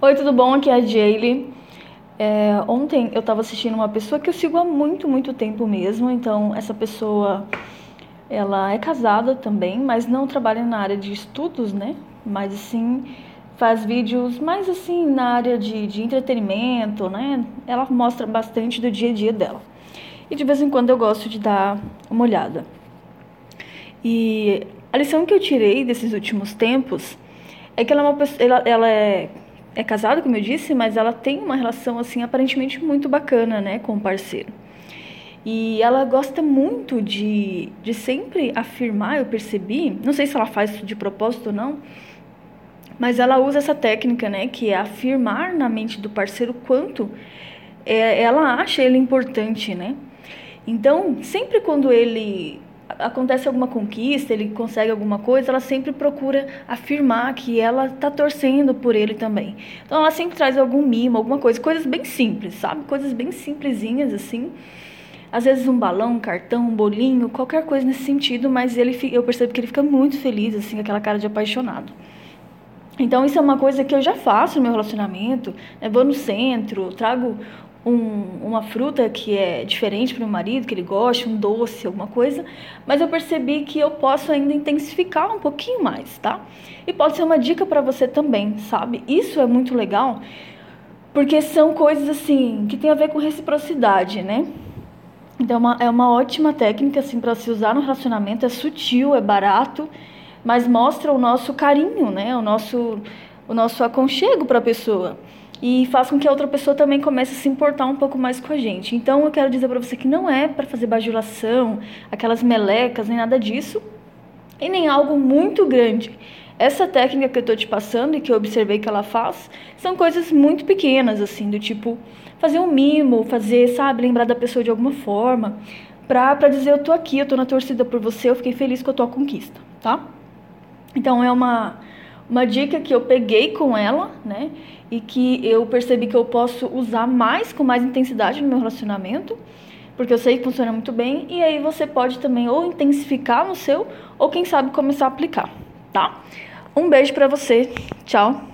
Oi, tudo bom? Aqui é a Jaylee. É, ontem eu estava assistindo uma pessoa que eu sigo há muito, muito tempo mesmo. Então, essa pessoa, ela é casada também, mas não trabalha na área de estudos, né? Mas, assim, faz vídeos mais, assim, na área de, de entretenimento, né? Ela mostra bastante do dia a dia dela. E, de vez em quando, eu gosto de dar uma olhada. E a lição que eu tirei desses últimos tempos é que ela é uma pessoa... Ela, ela é é casada, como eu disse, mas ela tem uma relação assim aparentemente muito bacana, né, com o parceiro. E ela gosta muito de, de sempre afirmar, eu percebi, não sei se ela faz isso de propósito ou não, mas ela usa essa técnica, né, que é afirmar na mente do parceiro quanto é, ela acha ele importante, né? Então, sempre quando ele acontece alguma conquista, ele consegue alguma coisa, ela sempre procura afirmar que ela está torcendo por ele também. Então ela sempre traz algum mimo, alguma coisa, coisas bem simples, sabe? Coisas bem simplesinhas assim. Às vezes um balão, um cartão, um bolinho, qualquer coisa nesse sentido, mas ele eu percebo que ele fica muito feliz assim, aquela cara de apaixonado. Então isso é uma coisa que eu já faço no meu relacionamento. Né? Vou no centro, trago um, uma fruta que é diferente para o marido, que ele gosta, um doce, alguma coisa, mas eu percebi que eu posso ainda intensificar um pouquinho mais, tá? E pode ser uma dica para você também, sabe? Isso é muito legal, porque são coisas assim que tem a ver com reciprocidade, né? Então é uma, é uma ótima técnica assim para se usar no relacionamento, é sutil, é barato, mas mostra o nosso carinho, né? O nosso o nosso aconchego para a pessoa e faz com que a outra pessoa também comece a se importar um pouco mais com a gente. Então eu quero dizer para você que não é para fazer bajulação, aquelas melecas, nem nada disso, e nem algo muito grande. Essa técnica que eu estou te passando e que eu observei que ela faz, são coisas muito pequenas, assim, do tipo fazer um mimo, fazer, sabe, lembrar da pessoa de alguma forma, pra, pra dizer eu tô aqui, eu tô na torcida por você, eu fiquei feliz com a tua conquista, tá? Então é uma uma dica que eu peguei com ela, né? E que eu percebi que eu posso usar mais com mais intensidade no meu relacionamento, porque eu sei que funciona muito bem, e aí você pode também ou intensificar no seu, ou quem sabe começar a aplicar, tá? Um beijo para você. Tchau.